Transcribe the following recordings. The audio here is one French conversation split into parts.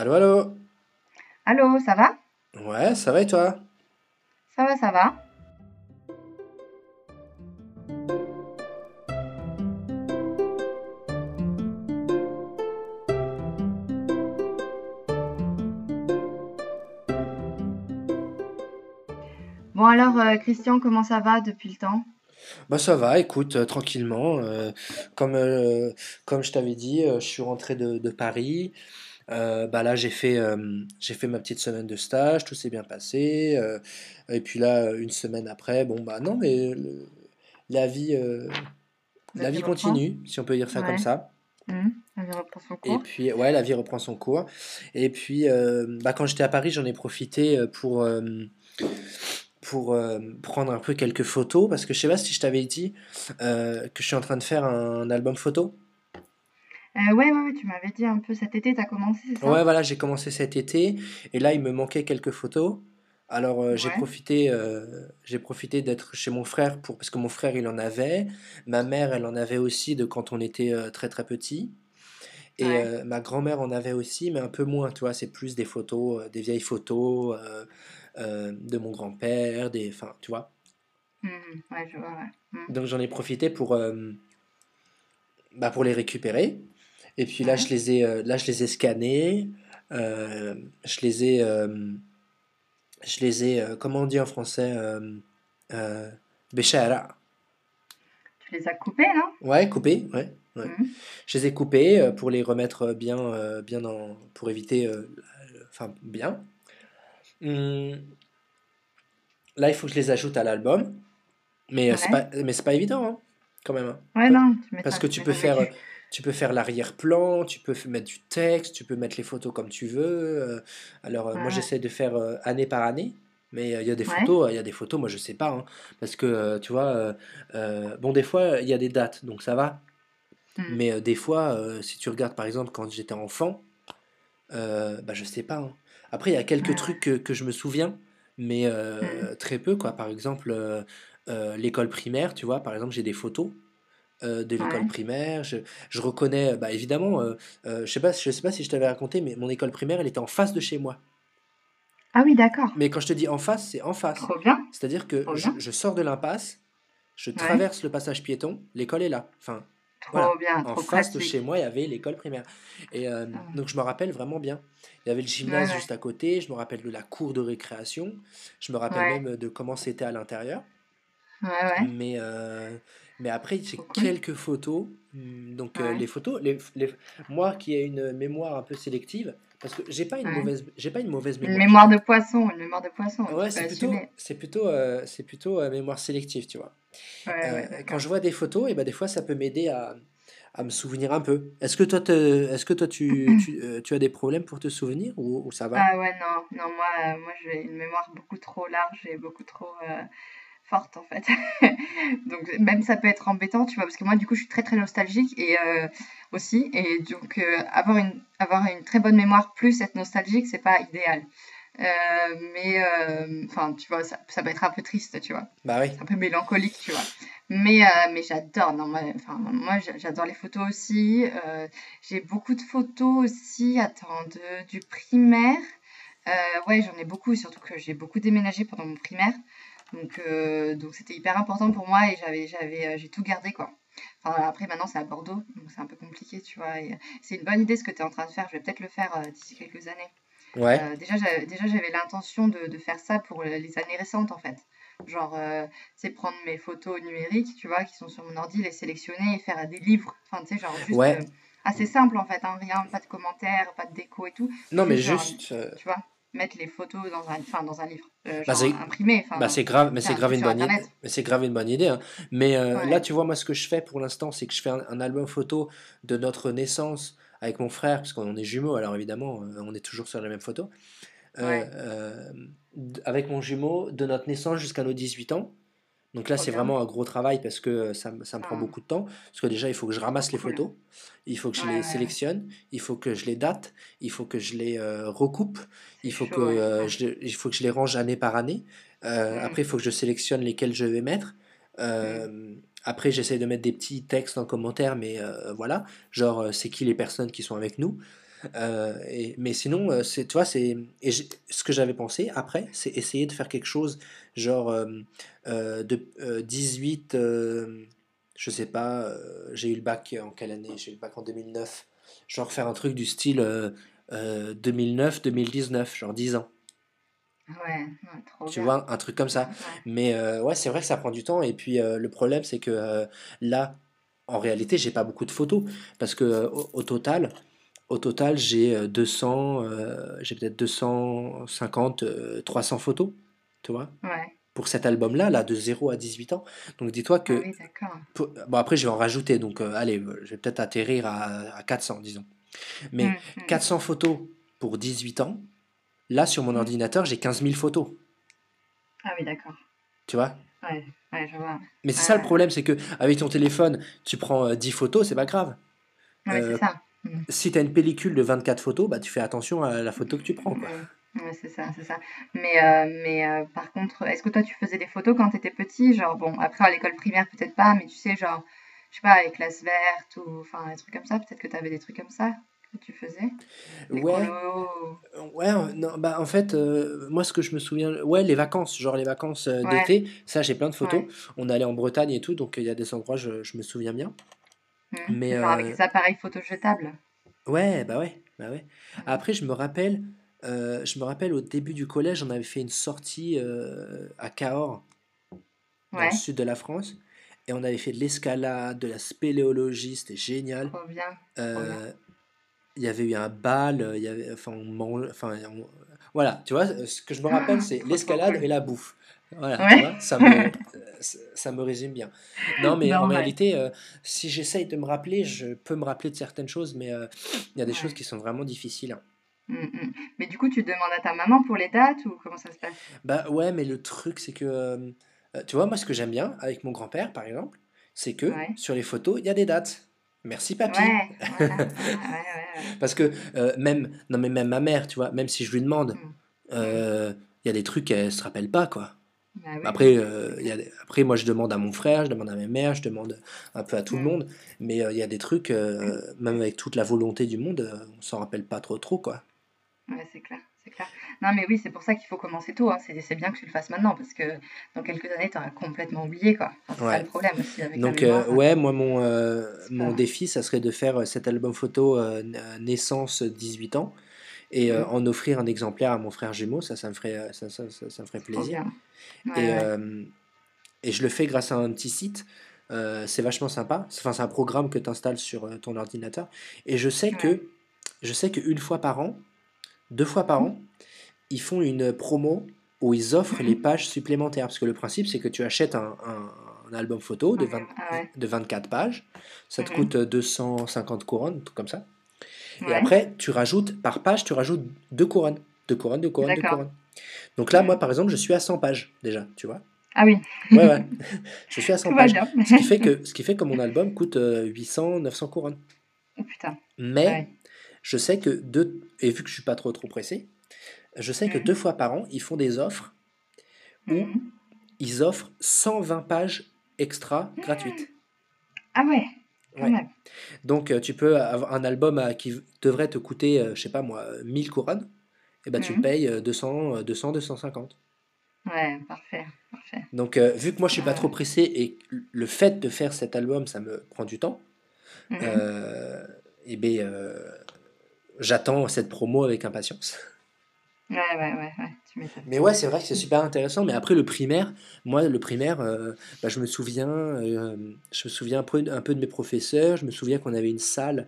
Allô, allô? Allô, ça va? Ouais, ça va et toi? Ça va, ça va. Bon alors, euh, Christian, comment ça va depuis le temps? Bah ça va, écoute, euh, tranquillement. euh, comme, euh, comme je t'avais dit, euh, je suis rentré de, de Paris. Euh, bah là, j'ai fait, euh, j'ai fait ma petite semaine de stage, tout s'est bien passé. euh, et puis là, une semaine après, bon bah non, mais le- la vie, La vie reprend? continue, si on peut dire ça comme ça. Mhm. La vie reprend son Et cours. puis, ouais, la vie reprend son cours. Et puis, bah, quand j'étais à Paris, j'en ai profité pour, pour prendre un peu quelques photos, parce que je sais pas si je t'avais dit que je suis en train de faire un album photo. Euh, ouais, ouais, ouais, tu m'avais dit un peu cet été, t'as commencé, c'est Ouais, voilà, j'ai commencé cet été, et là, il me manquait quelques photos. Alors, euh, j'ai Ouais, profité, euh, j'ai profité d'être chez mon frère, pour, parce que mon frère, il en avait, ma mère, elle en avait aussi de quand on était euh, très très petit. Et ouais. euh, ma grand-mère en avait aussi, mais un peu moins, tu vois, c'est plus des photos, euh, des vieilles photos euh, de mon grand-père, des, enfin, tu vois. Ouais, je vois, ouais. Mhm. Donc j'en ai profité pour, bah, pour les récupérer. Et puis là, Ouais. je les ai, euh, là, je les ai scannés, euh, je les ai, euh, je les ai, euh, comment on dit en français, euh, béchara. Tu les as coupés, non? Ouais, coupés, ouais, ouais. Mhm. Je les ai coupés pour les remettre bien, bien en, pour éviter, enfin, bien. Hum, Là, il faut que je les ajoute à l'album, mais euh, c'est Ouais. pas, mais c'est pas évident, hein, quand même. hein. Ouais, non, tu Parce que tu peux faire, tu... peux faire l'arrière-plan, tu peux mettre du texte, tu peux mettre les photos comme tu veux. euh. Alors, euh, Ouais, moi, j'essaie de faire euh, année par année, mais euh, il y a des photos, il y a des photos, moi, je sais pas, hein, parce que, euh, tu vois, euh, bon, des fois, il y a des dates, donc ça va, Mhm. mais des fois, si tu regardes, par exemple, quand j'étais enfant, bah, je sais pas. hein. Après, il y a quelques trucs que, que je me souviens, mais euh, très peu, quoi. Par exemple, l'école primaire, tu vois, par exemple, j'ai des photos euh, de l'école Ouais. primaire. Je, je reconnais, bah, évidemment, euh, euh, je sais pas, je sais pas si je t'avais raconté, mais mon école primaire, elle était en face de chez moi. Ah oui, d'accord. Mais quand je te dis en face, c'est en face. Trop bien, C'est-à-dire que trop je, bien. je sors de l'impasse, je Ouais. traverse le passage piéton, l'école est là. Enfin, voilà. Trop bien, En face de chez moi, il y avait l'école primaire. Et euh, Ah. donc, je me rappelle vraiment bien. Il y avait le gymnase ouais. juste à côté. Je me rappelle de la cour de récréation. Je me rappelle Ouais, même de comment c'était à l'intérieur. ouais, ouais. Mais, euh, mais après, j'ai cool. quelques photos. Hum, Donc, euh, les photos, les, les- moi qui ai une mémoire un peu sélective, parce que j'ai pas une ouais. mauvaise, j'ai pas une mauvaise Une mémoire. mémoire de poisson, une mémoire de poisson, Ouais, c'est plutôt, assumer. c'est plutôt, euh, c'est plutôt euh, mémoire sélective, tu vois. Ouais, Euh, quand je vois des photos, et ben des fois, ça peut m'aider à, à me souvenir un peu. Est-ce que toi, est-ce que toi, tu, tu, euh, tu as des problèmes pour te souvenir ou, ou ça va? Ah ouais, non, non, moi, euh, moi j'ai une mémoire beaucoup trop large et beaucoup trop euh, forte en fait. Donc même ça peut être embêtant, tu vois, parce que moi du coup je suis très très nostalgique et euh, aussi, et donc euh, avoir une, avoir une très bonne mémoire plus être nostalgique, c'est pas idéal. Euh, mais enfin, tu vois, ça, ça peut être un peu triste, tu vois. Bah oui. Un peu mélancolique, tu vois. Mais, mais j'adore, non, moi, enfin, moi j'a- j'adore les photos aussi. J'ai beaucoup de photos aussi, attends, de, du primaire. Ouais, j'en ai beaucoup, surtout que j'ai beaucoup déménagé pendant mon primaire. Donc, euh, donc c'était hyper important pour moi et j'avais, j'avais, euh, j'ai tout gardé, quoi. Enfin, après, maintenant, c'est à Bordeaux, donc c'est un peu compliqué, tu vois. et c'est une bonne idée ce que tu es en train de faire. Je vais peut-être le faire euh, d'ici quelques années. Ouais. Euh, déjà, j'avais, déjà, j'avais l'intention de, de faire ça pour les années récentes, en fait. Genre, euh, c'est prendre mes photos numériques, tu vois, qui sont sur mon ordi, les sélectionner et faire des livres. Enfin, tu sais, genre juste Ouais. euh, assez simple, en fait, hein, rien, pas de commentaires, pas de déco et tout. Non, mais Juste, genre, juste, euh, tu vois, mettre les photos dans un, enfin, dans un livre, euh, bah genre imprimé, bah c'est grave, mais c'est grave une bonne idée. Internet. Mais c'est grave une bonne idée, hein. Mais euh, là, tu vois, moi, ce que je fais pour l'instant, c'est que je fais un, un album photo de notre naissance avec mon frère, parce qu'on est jumeaux, alors évidemment, euh, on est toujours sur la même photo. Euh, ouais, euh, avec mon jumeau de notre naissance jusqu'à nos 18 ans. Donc là, c'est vraiment un gros travail parce que euh, ça, me- ça me prend Enfin, beaucoup de temps. Parce que déjà, il faut que je ramasse les photos, il faut que je Ouais, les ouais, sélectionne, il faut que je les date, il faut que je les euh, recoupe, il faut que, chaud, euh, ouais. je, les- il faut que je les range année par année. Euh, Mm, après, il faut que je sélectionne lesquels je vais mettre. mm. Euh, après, j'essaie de mettre des petits textes en commentaire, mais voilà, genre, c'est qui les personnes qui sont avec nous? Euh, et, mais sinon, euh, c'est, tu vois, c'est, et ce que j'avais pensé après, c'est essayer de faire quelque chose genre euh, euh, de euh, 18, euh, je sais pas, j'ai eu le bac en quelle année? J'ai eu le bac en 2009. Genre faire un truc du style euh, euh, 2009-2019, genre 10 ans. Ouais, ouais, trop Tu bien. vois, un truc comme ça. ouais. Mais euh, ouais, c'est vrai que ça prend du temps. Et puis euh, le problème, c'est que euh, là, en réalité, j'ai pas beaucoup de photos. Parce que euh, au, au total, au total, j'ai euh, 200, euh, j'ai peut-être 250, euh, 300 photos, tu vois, Ouais. pour cet album-là, là, de zéro à 18 ans. Donc dis-toi Ah que, oui, pour- bon, après, je vais en rajouter. Donc, euh, allez, euh, je vais peut-être atterrir à, à 400, disons. Mais Mm, mm, 400 photos pour 18 ans, là, sur mon mm. ordinateur, j'ai 15 000 photos, Ah oui, d'accord. tu vois? Ouais, ouais, je vois. Mais c'est Ouais, ça le problème, c'est que avec ton téléphone, tu prends euh, 10 photos, c'est pas grave. Ouais, c'est Euh, ça. Mm. si tu as une pellicule de 24 photos, bah, tu fais attention à la photo que tu prends, quoi. Ouais, c'est ça, c'est ça. Mais, euh, mais euh, par contre, est-ce que toi tu faisais des photos quand tu étais petit? Genre, bon, après à l'école primaire peut-être pas, mais tu sais, genre, je sais pas, avec classe verte ou enfin des trucs comme ça, peut-être que tu avais des trucs comme ça que tu faisais? Des Ouais, colos? ouais, non, bah en fait, euh, moi ce que je me souviens, ouais, les vacances, genre les vacances Ouais, d'été, ça j'ai plein de photos. ouais. On allait en Bretagne et tout, donc il y a des endroits, je, je me souviens bien. Mm. Mais Genre avec euh, les appareils photo jetables. ouais, bah ouais, bah ouais. Après, je me rappelle, euh, je me rappelle au début du collège, on avait fait une sortie euh, à Cahors, dans le sud de la France, et on avait fait de l'escalade, de la spéléologie, c'était génial. trop bien. Euh, il y avait eu un bal, euh, il y avait, enfin, on mange, enfin, on- voilà, tu vois, euh, ce que je me rappelle, Ah, c'est trop trop l'escalade et la bouffe. Voilà, tu Ouais, vois, ça me, euh, ça me résume bien. Non, mais en réalité, euh, si j'essaye de me rappeler, je peux me rappeler de certaines choses, mais euh, il y a des choses qui sont vraiment difficiles. Mm, mm. Mais du coup, tu demandes à ta maman pour les dates ou comment ça se passe? Bah ouais, mais le truc, c'est que, euh, tu vois, moi, ce que j'aime bien avec mon grand-père, par exemple, c'est que Ouais. sur les photos, il y a des dates. Merci, papy. Voilà. Parce que même, non mais même ma mère, tu vois, même si je lui demande, Mm, il y a des trucs qu'elle se rappelle pas, quoi. Bah oui, Après, euh, y a après, moi, je demande à mon frère, je demande à ma mère, je demande un peu à tout le monde, mais euh, il y a des trucs, euh, même avec toute la volonté du monde, on s'en rappelle pas trop, trop, quoi. Ouais, c'est clair, c'est clair. Non, mais oui, c'est pour ça qu'il faut commencer tôt, hein. C'est bien que tu le fasses maintenant parce que dans quelques années, tu auras complètement oublié, quoi. Enfin, ça le problème aussi avec Donc, mémoire. ouais, moi, mon, mon pas... défi, ça serait de faire cet album photo naissance 18 ans et euh, Mm, en offrir un exemplaire à mon frère jumeau, ça, ça me ferait, euh, ça, ça, ça, ça me ferait plaisir. Ouais, Et, ouais. euh, et je le fais grâce à un petit site. euh, c'est vachement sympa. C'est- Enfin, c'est un programme que tu installes sur ton ordinateur. Et je sais Ouais. que je sais qu'une fois par an, deux fois par an, ils font une promo où ils offrent les mhm. pages supplémentaires. Parce que le principe, c'est que tu achètes un, un- un album photo de, Ouais, 20 ah ouais. de 24 pages. Ça te coûte euh, 250 couronnes, un truc comme ça. Et après, tu rajoutes, par page, tu rajoutes deux couronnes. Deux couronnes, deux couronnes, deux couronnes. Donc là, moi, Mm. par exemple, je suis à 100 pages déjà, tu vois. Ah oui, Ouais, ouais. Je suis à 100 tout va pages. Ce qui fait que, ce qui fait que mon album coûte euh, 800, 900 couronnes. Oh putain, Mais ouais. je sais que deux, et vu que je suis pas trop trop pressé, je sais que deux Mm, fois par an, ils font des offres où mm. ils offrent 120 pages extra gratuites. Ah ouais, Ouais. Donc euh, tu peux avoir un album à- qui devrait te coûter, euh, je sais pas moi, 1000 couronnes, et ben tu le Mm. payes euh, 200, euh, 200, 250. Ouais, parfait, parfait. Donc euh, vu que moi je suis pas trop pressé et le fait de faire cet album, ça me prend du temps, Mhm. euh, et ben euh, j'attends cette promo avec impatience. Ouais, ouais, ouais, ouais, tu. Mais ouais, c'est vrai que c'est super intéressant. Mais après le primaire, moi le primaire, euh, bah, je me souviens, euh, je me souviens un peu, un peu de mes professeurs. Je me souviens qu'on avait une salle,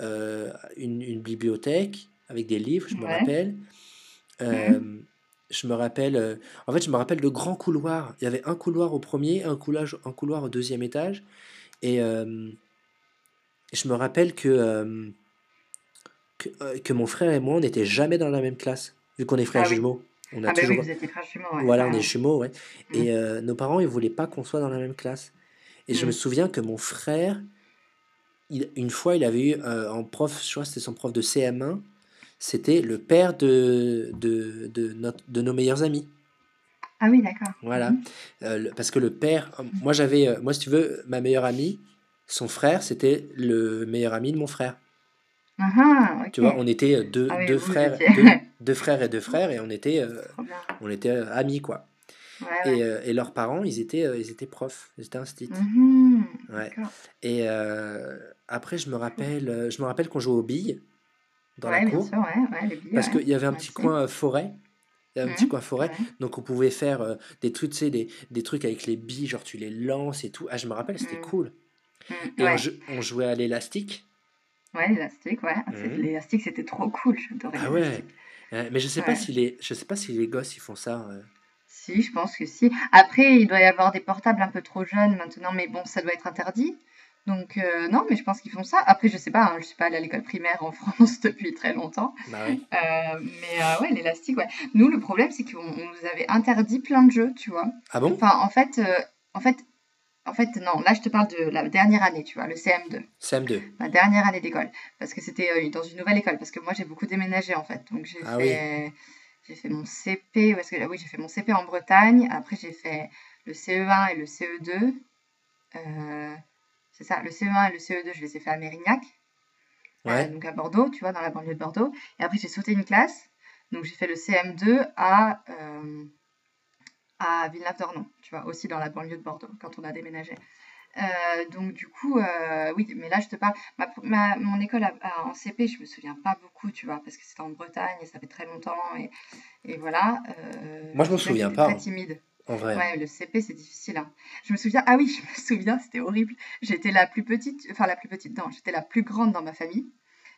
euh, une, une bibliothèque avec des livres. Je me Ouais. rappelle. Je me rappelle. en fait, je me rappelle de grands couloirs. Il y avait un couloir au premier, un couloir, un couloir au deuxième étage. Et je me rappelle que, que, que mon frère et moi, on n'était jamais dans la même classe, vu qu'on est frères Ah oui. jumeaux. On a Ah ben oui, toujours, vous frères jumeaux, ouais. voilà, on ouais, est jumeaux, ouais. Mm. Et euh, nos parents, ils voulaient pas qu'on soit dans la même classe. Et je me Mm. souviens que mon frère, il- une fois, il avait eu euh, en prof, je crois que c'était son prof de CM1, c'était le père de, de, de, notre, de nos meilleurs amis. Ah oui, d'accord. Voilà. Mhm. Euh, le- parce que le père, moi j'avais, euh, moi si tu veux, ma meilleure amie, son frère, c'était le meilleur ami de mon frère. Ah, Tu ok. vois, on était euh, deux, Ah oui, deux frères, deux, deux frères et deux frères, et on était, euh, on était euh, amis, quoi. Ouais, Et, ouais. euh, et leurs parents, ils étaient, ils étaient profs, ils étaient instit. Mhm, Ouais. d'accord. Et après, je me rappelle, je me rappelle qu'on jouait aux billes dans la cour, sûr, les billes, parce qu'il y avait un petit aussi. coin forêt. Il y avait un petit Mhm, coin forêt, donc on pouvait faire euh, des trucs, des, des trucs avec les billes, genre tu les lances et tout. Ah, je me rappelle, c'était Mhm, cool. mhm, Et on, ouais. on jouait à l'élastique. Ouais, l'élastique, ouais. Mhm. L'élastique, c'était trop cool. J'adorais Ah ouais. Euh, mais je sais pas si les, je sais pas si les gosses ils font ça. euh. Si, je pense que si. Après, il doit y avoir des portables un peu trop jeunes maintenant, mais bon, ça doit être interdit. Donc, euh, non, mais je pense qu'ils font ça. Après, je sais pas, hein, je suis pas allée à l'école primaire en France depuis très longtemps. Bah ouais. Euh, mais euh, ouais, l'élastique, ouais. Nous, le problème, c'est qu'on on nous avait interdit plein de jeux, tu vois. Ah bon? Enfin, en fait, en fait, en fait, non, là, je te parle de la dernière année, tu vois, le CM2, CM2. ma dernière année d'école. Parce que c'était euh, dans une nouvelle école, parce que moi, j'ai beaucoup déménagé, en fait. Donc, j'ai Ah oui. fait, j'ai fait mon CP, parce que, oui, j'ai fait mon CP en Bretagne. Après, j'ai fait le CE1 et le CE2. Euh, c'est ça, le CE1 et le CE2, je les ai fait à Mérignac, euh, Ouais. donc à Bordeaux, tu vois, dans la banlieue de Bordeaux. Et après, j'ai sauté une classe. Donc, j'ai fait le CM2 à, euh, à Villeneuve-d'Ornon, tu vois, aussi dans la banlieue de Bordeaux, quand on a déménagé. Euh, donc, du coup, euh, oui, mais là, je te parle. Ma, ma- mon école à- à- en CP, je me souviens pas beaucoup, tu vois, parce que c'était en Bretagne et ça fait très longtemps. Et, et voilà. euh, Moi, je là, souviens pas, très hein, timide. en vrai. Ouais, le CP, c'est difficile. hein. Je me souviens, ah oui, je me souviens, c'était horrible. J'étais la plus petite, enfin la plus petite, non, j'étais la plus grande dans ma famille,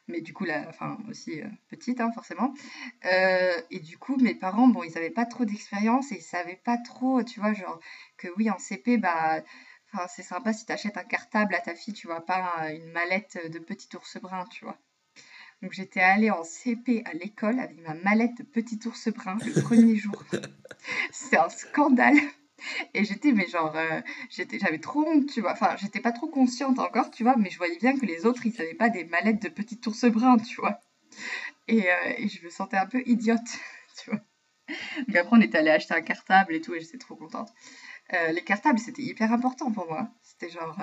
mais du coup, la, enfin aussi euh, petite, hein, forcément. Euh, et du coup, mes parents, bon, ils avaient pas trop d'expérience et ils savaient pas trop, tu vois, genre que oui, en CP, bah, enfin, c'est sympa si t'achètes un cartable à ta fille, tu vois, pas un- une mallette de petit ours brun, tu vois. Donc j'étais allée en CP à l'école avec ma mallette de petit ours brun le premier jour. C'est un scandale. Et j'étais, mais genre, euh, j'étais, j'avais trop honte, tu vois. Enfin, j'étais pas trop consciente encore, tu vois, mais je voyais bien que les autres, ils avaient pas des mallettes de petit ours brun, tu vois. Et, euh, et je me sentais un peu idiote, tu vois. Mais après, on est allé acheter un cartable et tout, et j'étais trop contente. Euh, les cartables, c'était hyper important pour moi. C'était genre,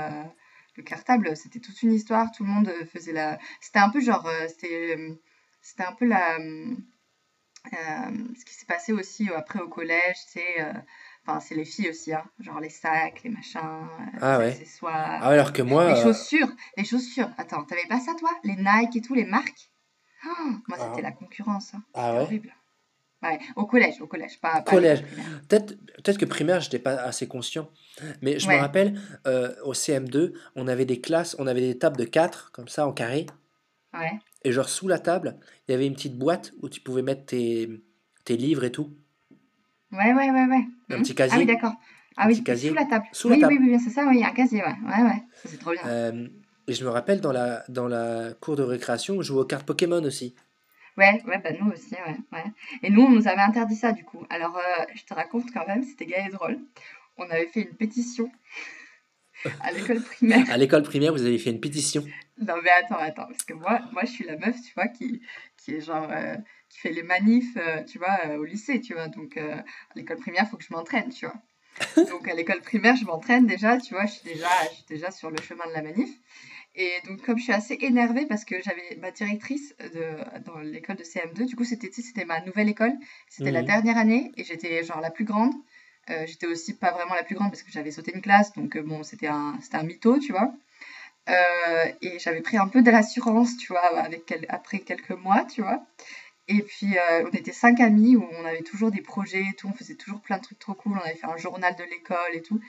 le cartable, c'était toute une histoire, tout le monde faisait la. C'était un peu genre, c'était, c'était un peu la. ce qui s'est passé aussi après au collège, c'est. euh, Enfin, c'est les filles aussi, hein. Genre les sacs, les machins, euh, Ah les ouais. accessoires, Ah alors que moi. les euh, chaussures, les chaussures. Attends, t'avais pas ça toi? Les Nike et tout, les marques? Ah, moi, Ah, c'était la concurrence. hein. ah ouais? horrible. Ouais, au collège, au collège, pas, pas Collège. Peut-être peut-être que primaire, j'étais pas assez conscient. Mais je me rappelle, euh, au CM2, on avait des classes, on avait des tables de 4, comme ça, en carré. ouais. Et genre, sous la table, il y avait une petite boîte où tu pouvais mettre tes, tes livres et tout. Ouais, ouais, ouais, ouais. Un Mhm. petit Ah oui, casier. d'accord. Ah Un oui, petit c'était sous casier. la table. Sous la Oui, oui, table. oui, bien, c'est ça, oui, un casier, ouais. Ouais, ouais. Ça, c'est trop bien. Euh, et je me rappelle, dans la, dans la cour de récréation, on jouait aux cartes Pokémon aussi. Ouais, ouais, bah nous aussi, ouais, ouais. Et nous, on nous avait interdit ça, du coup. Alors, euh, je te raconte quand même, c'était gai et drôle. On avait fait une pétition à l'école primaire. À l'école primaire, vous avez fait une pétition. Non, mais attends, attends, parce que moi, moi, je suis la meuf, tu vois, qui, qui est genre, euh, qui fait les manifs, euh, tu vois, euh, au lycée, tu vois. Donc, euh, à l'école primaire, il faut que je m'entraîne, tu vois. Donc, à l'école primaire, je m'entraîne déjà, tu vois, je suis déjà, je suis déjà sur le chemin de la manif. Et donc, comme je suis assez énervée parce que j'avais ma directrice de, dans l'école de CM2, du coup, c'était, c'était ma nouvelle école, c'était la Mhm. dernière année et j'étais genre la plus grande. Euh, j'étais aussi pas vraiment la plus grande parce que j'avais sauté une classe, donc bon, c'était un, c'était un mytho, tu vois. Euh, et j'avais pris un peu de l'assurance, tu vois, avec quel- après quelques mois, tu vois. Et puis, euh, on était cinq amis où on avait toujours des projets et tout, on faisait toujours plein de trucs trop cool, on avait fait un journal de l'école et tout.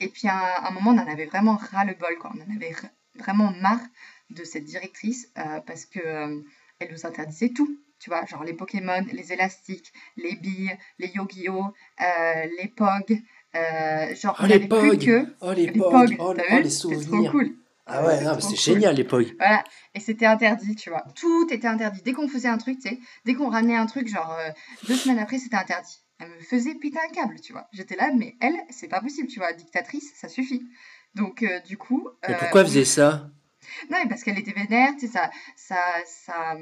Et puis, à un, moment, on en avait vraiment ras-le-bol, quoi. On en avait vraiment marre de cette directrice euh, parce que euh, elle nous interdisait tout, tu vois, genre les Pokémon, les élastiques, les billes, les Yu-Gi-Oh, euh, les Pog, genre, Oh, on les n'avait plus POG! que Oh, les les POG! Pog, Oh, oh, les C'était trop souvenirs! cool. Ah Ouais, non, mais c'était cool. génial, POG. Voilà, et c'était interdit, tu vois. Tout était interdit. Dès qu'on faisait un truc, tu sais, dès qu'on ramenait un truc, genre euh, deux semaines après, c'était interdit. Elle me faisait péter un câble, tu vois. J'étais là, mais elle, c'est pas possible, tu vois. Dictatrice, ça suffit. Donc, euh, du coup, Mais euh, pourquoi elle faisait ça? Non, mais parce qu'elle était vénère, tu sais, ça, ça, ça,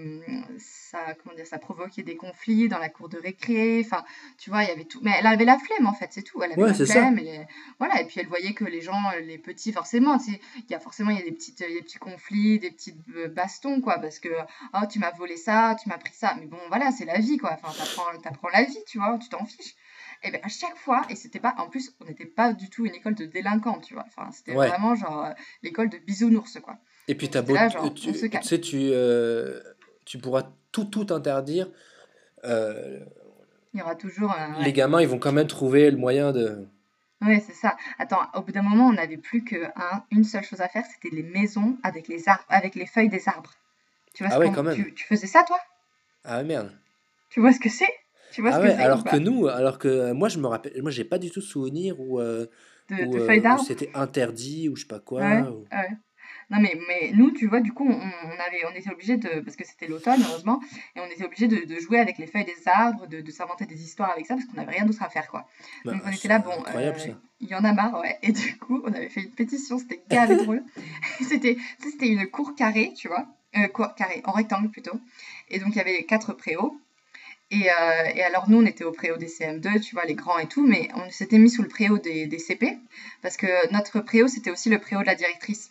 ça, comment dire, ça provoquait des conflits dans la cour de récré. Enfin, tu vois, il y avait tout. Mais elle avait la flemme, en fait, c'est tout. Elle avait Ouais, la flemme. Et, voilà. Et puis elle voyait que les gens, les petits, forcément, tu sais, il y a forcément y a des petites, des petits conflits, des petites euh, bastons, quoi. Parce que, oh, tu m'as volé ça, tu m'as pris ça. Mais bon, voilà, c'est la vie, quoi. Enfin, t'apprends, t'apprends la vie, tu vois, tu t'en fiches. Et bien, à chaque fois, et c'était pas, en plus, on n'était pas du tout une école de délinquants, tu vois. Enfin, c'était Ouais. vraiment genre euh, l'école de bisounours, quoi. Et puis t'as beau, là, euh, genre, tu, tu sais, tu, euh, tu pourras tout, tout interdire. euh, Il y aura toujours un... les gamins, ils vont quand même trouver le moyen de. ouais c'est ça. Attends, au bout d'un moment, on n'avait plus qu'une une seule chose à faire, c'était les maisons avec les arbres, avec les feuilles des arbres. Tu vois ce Ah ouais, quand même. tu, tu faisais ça, toi? Ah merde. Tu vois ce que c'est? Tu vois Ah ce ouais, alors que nous, alors que euh, moi, je me rappelle, moi, j'ai pas du tout souvenir où, euh, De, où, de euh, feuilles où c'était interdit ou je sais pas quoi. Ouais, ou-. Non mais, mais nous, tu vois, du coup, on, on avait, on était obligés de, parce que c'était l'automne, heureusement, et on était obligés de, de jouer avec les feuilles des arbres, de, de s'inventer des histoires avec ça, parce qu'on n'avait rien d'autre à faire, quoi. Bah, Donc on était là, bon, incroyable euh, ça. il y en a marre, ouais. Et du coup, on avait fait une pétition, c'était gavé drôle. C'était, c'était une cour carrée, tu vois, euh, cour carrée, en rectangle plutôt. Et donc il y avait quatre préaux. Et, euh, et alors nous, on était au préau des CM2, tu vois, les grands et tout, mais on s'était mis sous le préau des, des CP, parce que notre préau, c'était aussi le préau de la directrice.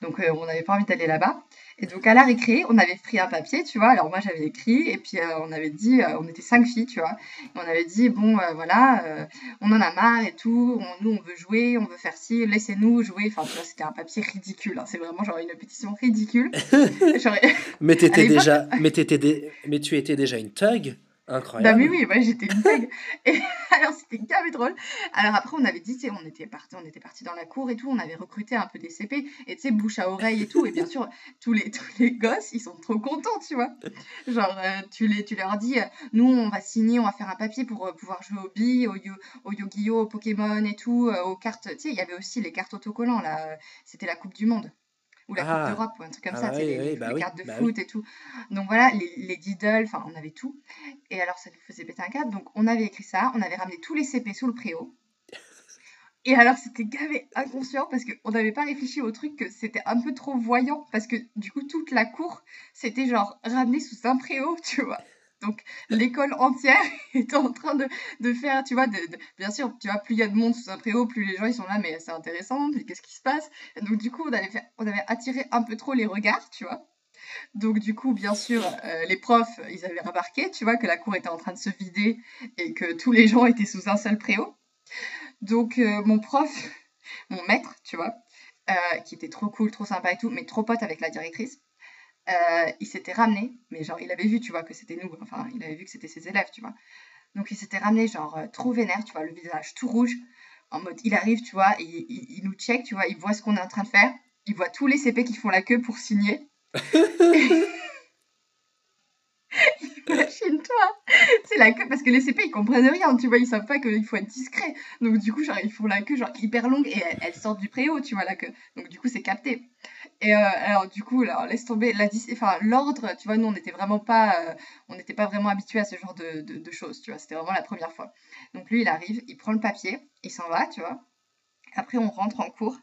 Donc euh, on n'avait pas envie d'aller là-bas. Et donc à la récré, on avait pris un papier, tu vois. Alors moi j'avais écrit et puis euh, on avait dit, euh, on était cinq filles, tu vois. Et on avait dit bon voilà, on en a marre et tout. on- nous on veut jouer, on veut faire ci, laissez-nous jouer. Enfin tu vois, c'était un papier ridicule. hein. C'est vraiment genre une pétition ridicule. Mais l'époque, déjà, mais t'étais dé- mais tu étais déjà une thug, Bah oui, incroyable. oui, moi j'étais une thug. Et alors c'était gavé drôle. Alors après on avait dit, on était parti, on était parti dans la cour et tout, on avait recruté un peu des CP et tu sais bouche à oreille et tout. Et bien sûr tous les tous les gosses ils sont trop contents, tu vois. Genre euh, tu les tu leur dis, nous on va signer, on va faire un papier pour euh, pouvoir jouer aux billes, au yo au Yu-Gi-Oh, au Pokémon et tout, euh, aux cartes. Tu sais il y avait aussi les cartes autocollants là. C'était la Coupe du Monde. Ou la Coupe Ah, d'Europe, ou un truc comme ah ça, bah oui, les, oui, les- bah les oui, cartes de bah foot et tout. Donc voilà, les, les Diddle, enfin on avait tout. Et alors, ça nous faisait péter un câble. Donc, on avait écrit ça, on avait ramené tous les CP sous le préau. Et alors, c'était gavé inconscient parce qu'on n'avait pas réfléchi au truc que c'était un peu trop voyant. Parce que du coup, toute la cour, c'était genre ramené sous un préau, tu vois. Donc, l'école entière était en train de, faire, tu vois, bien sûr, tu vois, plus il y a de monde sous un préau, plus les gens ils sont là, mais c'est intéressant, qu'est-ce qui se passe? Donc, du coup, on avait fait, on avait attiré un peu trop les regards, tu vois. Donc du coup, bien sûr, euh, les profs, ils avaient remarqué, tu vois, que la cour était en train de se vider et que tous les gens étaient sous un seul préau. Donc euh, mon prof, mon maître, tu vois, euh, qui était trop cool, trop sympa et tout, mais trop pote avec la directrice, euh, il s'était ramené, mais genre il avait vu, tu vois, que c'était nous, enfin il avait vu que c'était ses élèves, tu vois. Donc il s'était ramené genre euh, trop vénère, tu vois, le visage tout rouge, en mode il arrive, tu vois, et il, nous check, tu vois, il voit ce qu'on est en train de faire, il voit tous les CP qui font la queue pour signer. Imagine-toi, c'est la queue parce que les CP ils comprennent rien, tu vois, ils savent pas qu'il faut être discret. Donc du coup, genre ils font la queue genre hyper longue et elles, elles sortent du préau, tu vois la queue. Donc du coup, c'est capté. Et euh, alors du coup, laisse tomber la l'ordre, tu vois, nous on n'était vraiment pas euh, on n'était pas vraiment habitués à ce genre de, de, de choses, tu vois, c'était vraiment la première fois. Donc lui, il arrive, il prend le papier, il s'en va, tu vois. Après, on rentre en cours,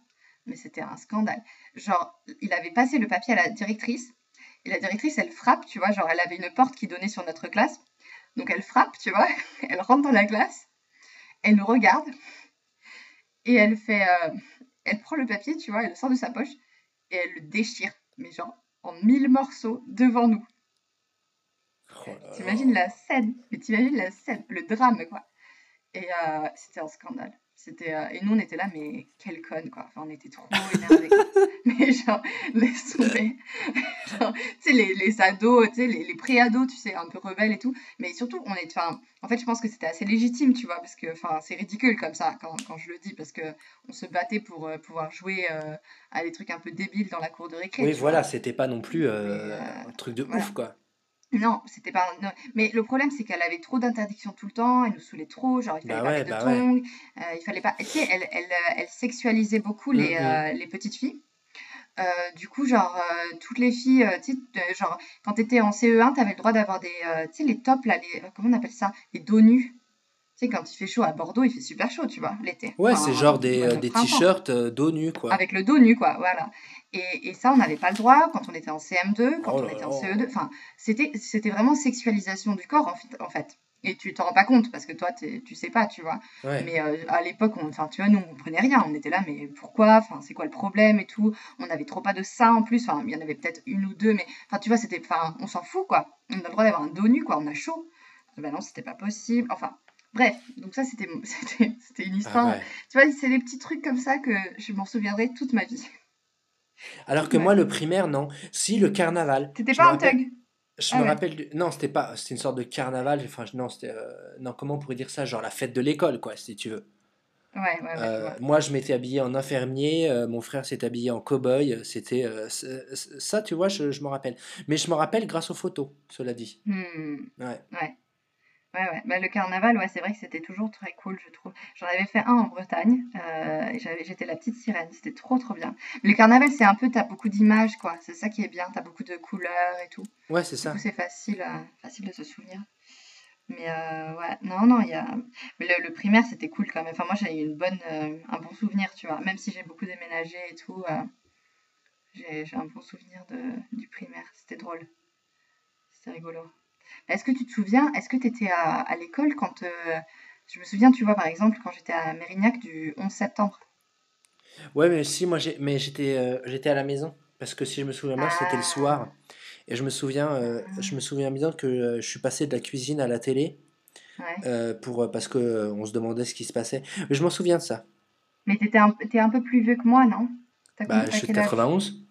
mais c'était un scandale. Genre, il avait passé le papier à la directrice et la directrice, elle frappe, tu vois, genre elle avait une porte qui donnait sur notre classe. Donc elle frappe, tu vois, elle rentre dans la classe, elle nous regarde et elle fait, euh, elle prend le papier, tu vois, elle le sort de sa poche et elle le déchire, mais genre en mille morceaux devant nous. Oh T'imagines la scène, mais t'imagines la scène, le drame, quoi. Et euh, c'était un scandale. C'était, euh, et nous, on était là, mais quelle conne, quoi. Enfin, on était trop énervés. Mais genre, laisse tomber. Genre, tu sais, les, les ados, tu sais, les, les pré-ados, tu sais, un peu rebelles et tout. Mais surtout, on est, enfin, en fait, je pense que c'était assez légitime, tu vois, parce que, enfin, c'est ridicule comme ça, quand, quand je le dis, parce que on se battait pour euh, pouvoir jouer euh, à des trucs un peu débiles dans la cour de récré, Oui, voilà, c'était pas non plus Mais, euh, euh, un truc de voilà. ouf, quoi. Non, c'était pas. non. Mais le problème, c'est qu'elle avait trop d'interdictions tout le temps, elle nous saoulait trop, genre il fallait Bah pas ouais, mettre de bah ouais. tongs, euh, il fallait pas. Tu sais, elle, elle, euh, elle sexualisait beaucoup Mm, les, mm. euh, les petites filles. Euh, du coup, genre, euh, toutes les filles, euh, tu sais, genre, quand t'étais en CE1, t'avais le droit d'avoir des, euh, tu sais, les tops, là, les, comment on appelle ça? Les dos nus. Sais, quand il fait chaud à Bordeaux, il fait super chaud, tu vois, l'été. Ouais, Enfin, c'est genre des, euh, de des t-shirts euh, dos nu, quoi. Avec le dos nu, quoi, voilà. Et, et ça, on n'avait pas le droit quand on était en CM2, quand Oh on était en là. CE2. Enfin, c'était, c'était vraiment sexualisation du corps, en fait. En fait. Et tu t'en rends pas compte, parce que toi, tu sais pas, tu vois. Ouais. Mais euh, à l'époque, on, enfin, tu vois, nous, on comprenait rien. On était là, mais pourquoi? Enfin, c'est quoi le problème et tout? On avait trop pas de seins en plus. Enfin, il y en avait peut-être une ou deux, mais enfin, tu vois, c'était, enfin, on s'en fout, quoi. On a le droit d'avoir un dos nu, quoi. On a chaud. Ah Ben non, c'était pas possible. Enfin, bref. Donc ça, c'était, c'était, c'était une Ah histoire. ouais. Tu vois, c'est des petits trucs comme ça que je m'en souviendrai toute ma vie. Alors que Ouais. moi, le primaire, non. Si, le carnaval. T'étais pas un rappelle, thug? je Ah me ouais. rappelle du... Non, c'était pas... C'était une sorte de carnaval. Enfin, non, c'était... euh, Non, comment on pourrait dire ça? Genre la fête de l'école, quoi, si tu veux. Ouais, ouais, ouais, Euh, moi, je m'étais habillé en infirmier, euh, mon frère s'était habillé en cow-boy. C'était... euh, ça, tu vois, je, je m'en rappelle. Mais je m'en rappelle grâce aux photos, cela dit. Hmm, Ouais. Ouais, ouais. Bah, le carnaval, ouais, c'est vrai que c'était toujours très cool, je trouve. J'en avais fait un en Bretagne, euh, et j'avais, j'étais la petite sirène, c'était trop, trop bien. Mais le carnaval, c'est un peu, t'as beaucoup d'images, quoi. C'est ça qui est bien, t'as beaucoup de couleurs et tout. Ouais, c'est Du ça. coup, c'est facile, euh, facile de se souvenir. Mais euh, ouais, non, non, il y a... Mais le, le primaire, c'était cool quand même. Enfin, moi, j'ai eu une bonne, un bon souvenir, tu vois. Même si j'ai beaucoup déménagé et tout, j'ai, j'ai un bon souvenir de, du primaire. C'était drôle, c'était rigolo. Est-ce que tu te souviens, est-ce que tu étais à, à l'école quand... euh, je me souviens, tu vois, par exemple, quand j'étais à Mérignac du 11 septembre? Ouais, mais si, moi, j'ai... mais j'étais euh, j'étais à la maison. Parce que si je me souviens bien, c'était le Ah, soir. Et je me souviens, euh, je me souviens bien que euh, je suis passé de la cuisine à la télé. ouais. euh, pour, euh, parce que euh, on se demandait ce qui se passait. Mais je m'en souviens de ça. Mais t'étais un, t'es un peu plus vieux que moi, non? T'as Bah, je t'as suis de quel âge? 91.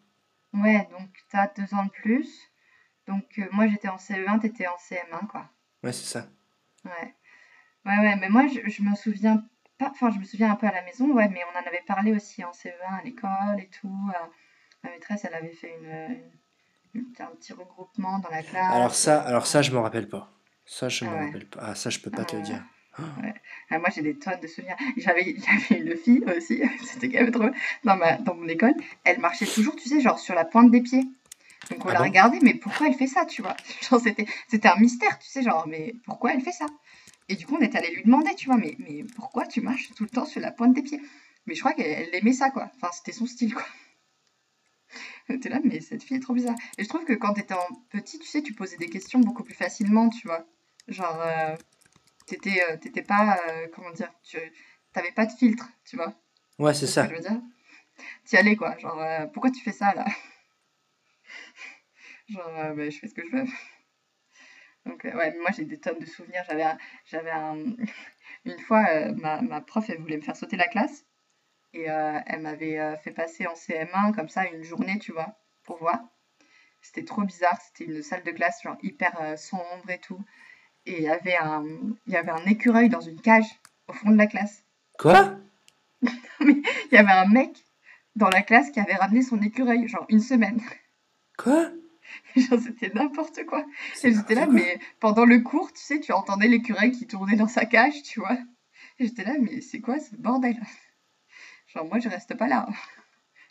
Ouais, donc t'as deux ans de plus. Donc euh, moi j'étais en CE1, t'étais en CM1, quoi. Ouais, c'est ça. Ouais. Ouais, ouais, mais moi je, je me souviens pas, enfin je me souviens un peu à la maison, ouais, mais on en avait parlé aussi en CE1 à l'école et tout. ma maîtresse, elle avait fait une, une- un petit regroupement dans la Alors classe. ça, alors ça, je me rappelle pas. Ça, je ah me ouais. rappelle pas. Ah, ça, je peux pas te Ah, dire. ouais. Ah, moi j'ai des tonnes de souvenirs. J'avais j'avais une fille aussi, c'était quand même drôle, dans ma, dans mon école. Elle marchait toujours, tu sais, genre sur la pointe des pieds. Donc on Ah la bon? mais pourquoi elle fait ça, tu vois? Genre c'était c'était un mystère, tu sais, genre, mais pourquoi elle fait ça? Et du coup, on est allé lui demander, tu vois, mais, mais pourquoi tu marches tout le temps sur la pointe des pieds? Mais je crois qu'elle elle aimait ça, quoi. Enfin, c'était son style, quoi. T'es là, mais cette fille est trop bizarre. Et je trouve que quand t'étais en petit, tu sais, tu posais des questions beaucoup plus facilement, tu vois. Genre, euh, t'étais euh, t'étais pas, euh, comment dire, tu t'avais pas de filtre, tu vois. Ouais, c'est C'est ce que ça. je veux dire? T'y allais, quoi. Genre, pourquoi tu fais ça, là? Genre, euh, bah, je fais ce que je veux. Donc, euh, ouais, moi j'ai des tonnes de souvenirs. J'avais un- j'avais un... une fois, euh, ma, ma prof, elle voulait me faire sauter la classe. Et euh, elle m'avait euh, fait passer en CM1 comme ça une journée, tu vois, pour voir. C'était trop bizarre. C'était une salle de classe, genre hyper euh, sombre et tout. Et il y avait un, il y avait un écureuil dans une cage au fond de la classe. Quoi? Mais il y avait un mec dans la classe qui avait ramené son écureuil, genre une semaine. Quoi? Genre, c'était n'importe quoi. J'étais là, quoi. mais pendant le cours, tu sais, tu entendais l'écureuil qui tournait dans sa cage, tu vois. Et j'étais là, mais c'est quoi ce bordel? Genre, moi, je reste pas là.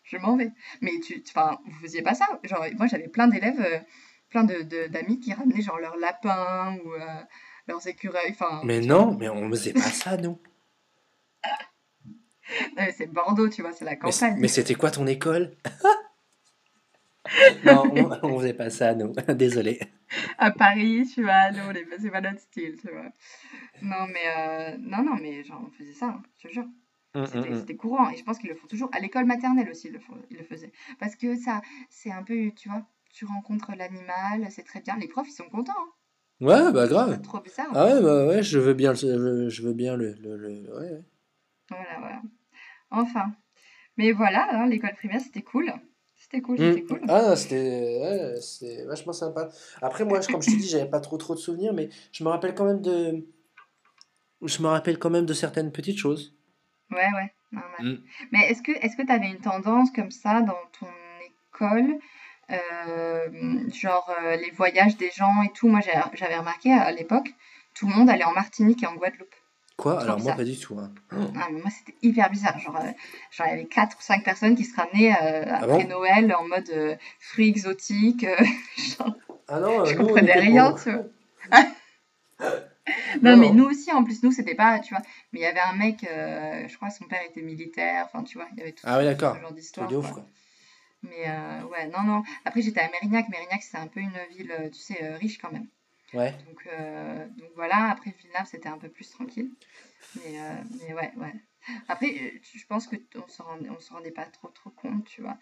Je m'en vais. Mais tu, enfin, vous faisiez pas ça? Genre, moi, j'avais plein d'élèves, euh, plein de, de- d'amis qui ramenaient genre leurs lapins ou euh, leurs écureuils. Enfin, Mais non, mais on faisait pas ça, nous. vois, c'est Bordeaux, tu vois, c'est la Mais, campagne. mais c'était quoi ton école? Non, on, on faisait pas ça, nous. Désolé. À Paris, tu vois, nous, c'est pas notre style, tu vois. Non, mais, euh, non, non, mais genre, on faisait ça, hein, je te jure. Hum, C'était hum. c'était courant et je pense qu'ils le font toujours. À l'école maternelle aussi, ils le, font- ils le faisaient. Parce que ça, c'est un peu, tu vois, tu rencontres l'animal, c'est très bien. Les profs, ils sont contents. hein. Ouais, bah grave. trop bizarre. Ah ouais, bah ouais, je veux bien le, je je veux bien le, le, le- ouais, ouais. Voilà, voilà. Enfin. Mais voilà, hein, l'école primaire, c'était cool. C'était cool, Hum. c'était cool. Ah, c'était ouais, vachement sympa. Après, moi, je- comme je te dis, j'avais pas trop trop de souvenirs, mais je me rappelle quand même de, je me rappelle quand même de certaines petites choses. Ouais, ouais, normal. Hum. Mais est-ce que est-ce que tu avais une tendance comme ça dans ton école, euh, genre euh, les voyages des gens et tout? Moi, j'avais remarqué à l'époque, tout le monde allait en Martinique et en Guadeloupe. Quoi? Alors moi, pas du tout. hein. Oh. Ah, mais moi, c'était hyper bizarre. Genre, euh, genre, il y avait 4 ou 5 personnes qui se ramenaient euh, Ah après bon? Noël en mode euh, fruits exotiques. euh, genre, Ah non, je comprenais rien, tu vois. Non, Non, mais nous aussi, en plus, nous, c'était pas, tu vois. Mais il y avait un mec, euh, je crois, son père était militaire. Enfin, tu vois, il y avait tout Ah ce d'accord. genre Truc d'histoire, quoi. quoi. Mais euh, ouais, non, non. Après, j'étais à Mérignac. Mérignac, c'est un peu une ville, tu sais, riche quand même. Ouais. Donc, euh, donc voilà. Après, Villeneuve, c'était un peu plus tranquille. Mais, euh, mais ouais, ouais. Après, euh, je pense que t- on se rendait, on se rendait pas trop, trop compte, tu vois,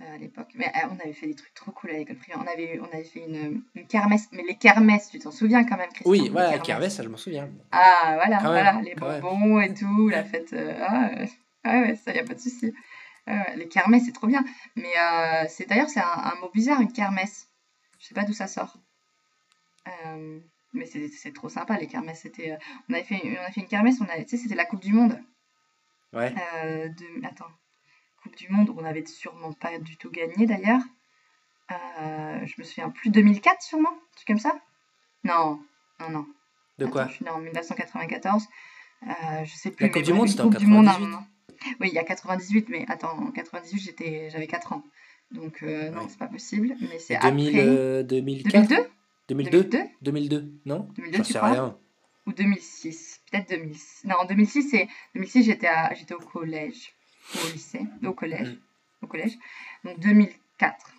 à l'époque. Mais on avait fait des trucs trop cool à l'école primaire. On avait, on avait fait une, une kermesse. Mais les kermesses, tu t'en souviens quand même, Christian, Oui, ouais, kermesses. Kermesse, je m'en souviens. Ah, voilà, Quand voilà, même, les même. bonbons et tout, la fête. euh, ah, ouais, ouais, ça, y a pas de souci. Ouais, les kermesses, c'est trop bien. Mais euh, c'est d'ailleurs, c'est un, un mot bizarre, une kermesse. Je sais pas d'où ça sort. Euh, mais c'est trop sympa, les kermesses. C'était, on avait fait, on a fait une kermesse, on c'était la Coupe du Monde. Ouais. Euh, de, attends, Coupe du Monde, où on avait sûrement pas du tout gagné d'ailleurs. Euh, je me souviens plus, 2004 sûrement, un truc comme ça? Non, non, non. De Attends, quoi? je suis née en 1994. Euh, je sais plus, La Coupe du Monde, c'était en Coupe du Monde à un 98. moment. Oui, il y a 98, mais attends, en 98, j'étais, j'avais 4 ans. Donc, euh, non, Ouais. c'est pas possible. Mais c'est après. 2000, euh, 2004? 2002? 2002? 2002? 2002? Non? 2002, J'en tu sais rien. Ou 2006? Peut-être 2006. Non, en 2006, c'est... 2006 j'étais, à... j'étais au collège. Au lycée. Au collège. Mm. Au collège. Donc 2004.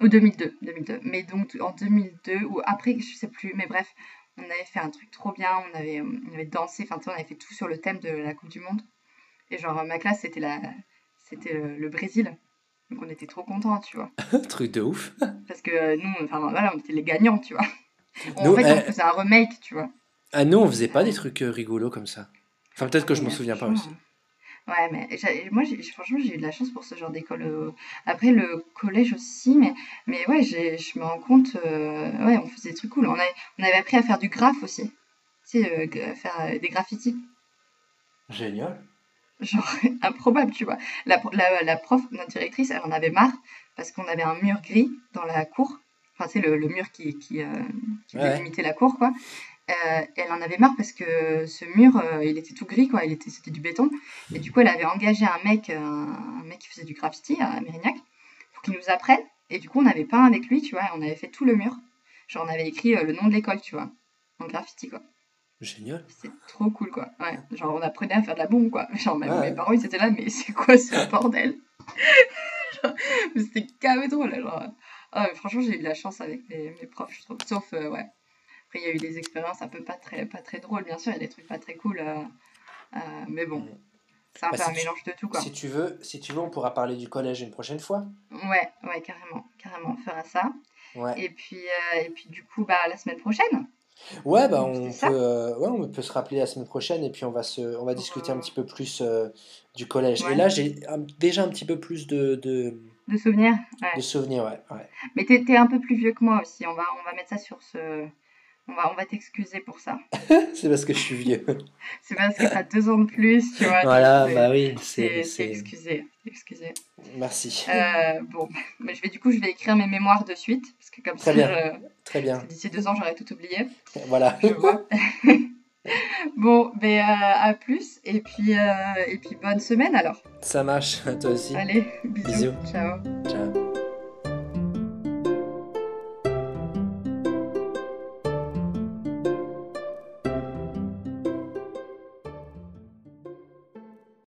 Ou 2002. 2002. Mais donc en 2002, ou après, je sais plus. Mais bref, on avait fait un truc trop bien. On avait, on avait dansé. Enfin, on avait fait tout sur le thème de la Coupe du Monde. Et genre, ma classe, c'était, la... c'était le, le Brésil. Donc on était trop contents, tu vois. Truc de ouf. Parce que euh, nous, enfin voilà, on était les gagnants, tu vois. En Nous, fait, on eh, faisait un remake, tu vois. ah, nous, on faisait pas des trucs euh, rigolos comme ça. Enfin, peut-être que je m'en euh, souviens pas aussi. euh, Ouais, mais moi, franchement, j'ai eu de la chance pour ce genre d'école. euh. Après, le collège aussi, mais, mais ouais, je me rends compte, euh, ouais, on faisait des trucs cool. On avait, on avait appris à faire du graphe aussi. Tu sais, euh, faire euh, des graffitis. Génial. Genre, improbable, tu vois. La, la, la prof, notre directrice, elle en avait marre parce qu'on avait un mur gris dans la cour. Enfin, sais, le, le mur qui, qui, euh, qui Ouais. délimitait la cour, quoi. Euh, elle en avait marre parce que ce mur, euh, il était tout gris, quoi. Il était, c'était du béton. Et du coup, elle avait engagé un mec, un mec qui faisait du graffiti à Mérignac pour qu'il nous apprenne. Et du coup, on avait peint avec lui, tu vois. et On avait fait tout le mur. Genre, on avait écrit le nom de l'école, tu vois. En graffiti, quoi. Génial. C'était trop cool, quoi. Ouais. Genre, on apprenait à faire de la bombe, quoi. Genre, même Ouais, mes parents, ils étaient là, mais c'est quoi ce bordel? C'était carré drôle, genre. Ah, mais franchement, j'ai eu de la chance avec mes, mes profs, je trouve. Sauf, euh, ouais. Après, il y a eu des expériences un peu pas très, pas très drôles, bien sûr. Il y a des trucs pas très cool. euh, euh, mais bon, c'est un Bah, peu si un tu- mélange de tout, quoi. Si tu veux, si tu veux, on pourra parler du collège une prochaine fois. Ouais, ouais, carrément. Carrément, on fera ça. Ouais. Et puis, et puis, du coup, bah, la semaine prochaine. Ouais, bah on peut, euh, ouais, on peut se rappeler la semaine prochaine et puis on va se, on va discuter un petit peu plus euh, du collège. Et là, j'ai déjà un petit peu plus de, de, De souvenirs. Ouais. de souvenirs, ouais. Mais t'es, t'es un peu plus vieux que moi aussi. On va, on va mettre ça sur ce. On va, on va t'excuser pour ça. C'est parce que je suis vieux. C'est parce que t'as deux ans de plus, tu vois. Voilà, c'est- bah oui, C'est, excusé. excusé. Merci. Euh, bon, mais je vais du coup, je vais écrire mes mémoires de suite. Parce que comme Très ça, bien. je- Très bien. d'ici deux ans, j'aurai tout oublié. Voilà. Je vois. bon, ben euh, à plus. Et puis, euh, et puis bonne semaine alors. Ça marche, toi aussi. Allez, bisous. Bisous. Ciao. Ciao.